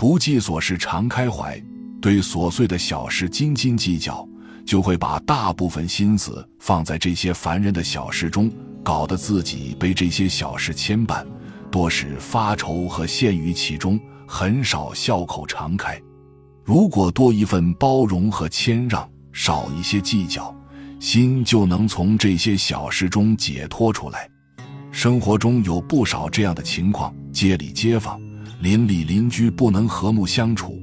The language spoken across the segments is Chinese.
不计琐事常开怀，对琐碎的小事斤斤计较，就会把大部分心思放在这些烦人的小事中，搞得自己被这些小事牵绊，多是发愁和陷于其中，很少笑口常开。如果多一份包容和谦让，少一些计较，心就能从这些小事中解脱出来。生活中有不少这样的情况：街里街坊、邻里邻居不能和睦相处。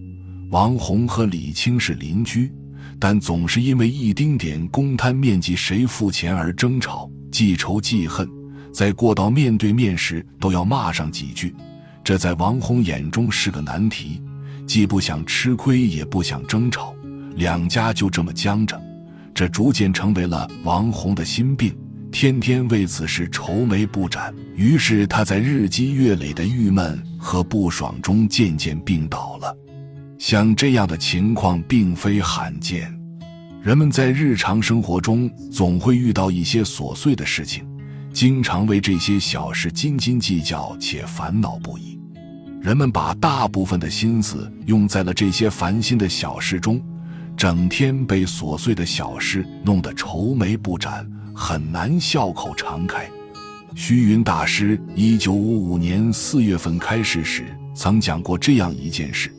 王红和李青是邻居，但总是因为一丁点公摊面积谁付钱而争吵，记仇记恨，在过到面对面时都要骂上几句。这在王红眼中是个难题。既不想吃亏，也不想争吵，两家就这么僵着，这逐渐成为了王红的心病，天天为此事愁眉不展。于是他在日积月累的郁闷和不爽中渐渐病倒了。像这样的情况并非罕见，人们在日常生活中总会遇到一些琐碎的事情，经常为这些小事斤斤计较且烦恼不已。人们把大部分的心思用在了这些烦心的小事中，整天被琐碎的小事弄得愁眉不展，很难笑口常开。虚云大师一九五五年四月份开示时，曾讲过这样一件事：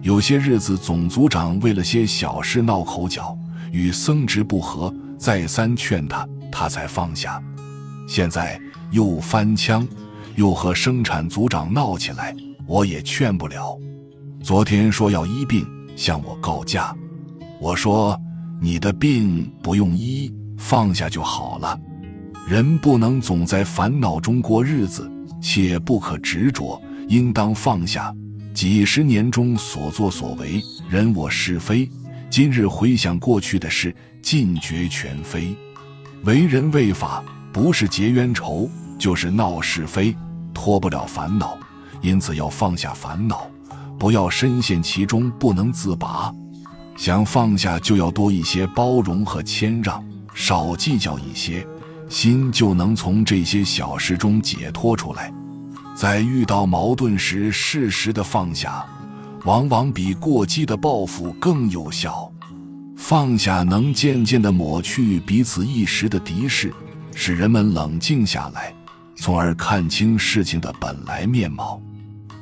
有些日子，总组长为了些小事闹口角，与僧职不和，再三劝他，他才放下。现在又翻腔，又和生产组长闹起来。我也劝不了。昨天说要医病，向我告假。我说你的病不用医，放下就好了。人不能总在烦恼中过日子，且不可执着，应当放下。几十年中所作所为，人我是非，今日回想过去的事，尽觉全非。为人为法，不是结冤仇，就是闹是非，脱不了烦恼。因此要放下烦恼，不要深陷其中不能自拔。想放下，就要多一些包容和谦让，少计较一些，心就能从这些小事中解脱出来。在遇到矛盾时，适时的放下，往往比过激的报复更有效。放下能渐渐地抹去彼此一时的敌视，使人们冷静下来，从而看清事情的本来面貌。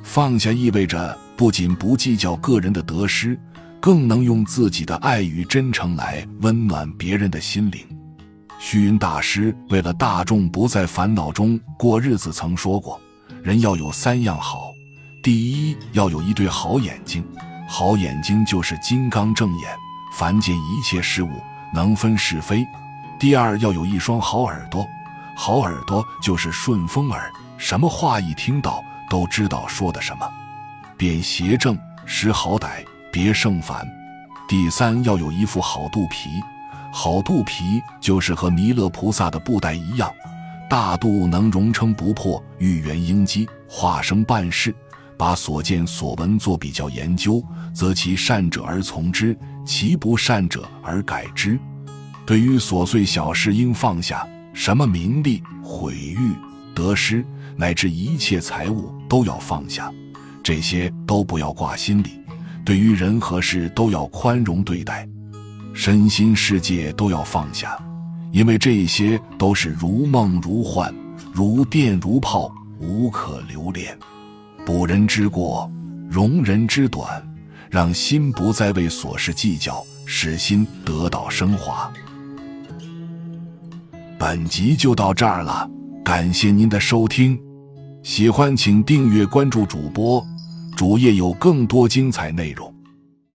放下意味着不仅不计较个人的得失，更能用自己的爱与真诚来温暖别人的心灵。虚云大师为了大众不在烦恼中过日子，曾说过：人要有三样好，第一要有一对好眼睛，好眼睛就是金刚正眼，凡见一切事物能分是非；第二要有一双好耳朵，好耳朵就是顺风耳，什么话一听到。都知道说的什么，便邪正识好歹，别胜烦。第三要有一副好肚皮，好肚皮就是和弥勒菩萨的布袋一样，大肚能容称不破，玉圆应机，化生办事，把所见所闻做比较研究，则其善者而从之，其不善者而改之。对于琐碎小事应放下，什么名利、毁誉、得失。乃至一切财物都要放下，这些都不要挂心里。对于人和事都要宽容对待，身心世界都要放下，因为这些都是如梦如幻，如电如泡，无可留恋。补人之过，容人之短，让心不再为琐事计较，使心得到升华。本集就到这儿了，感谢您的收听。喜欢请订阅关注主播，主页有更多精彩内容。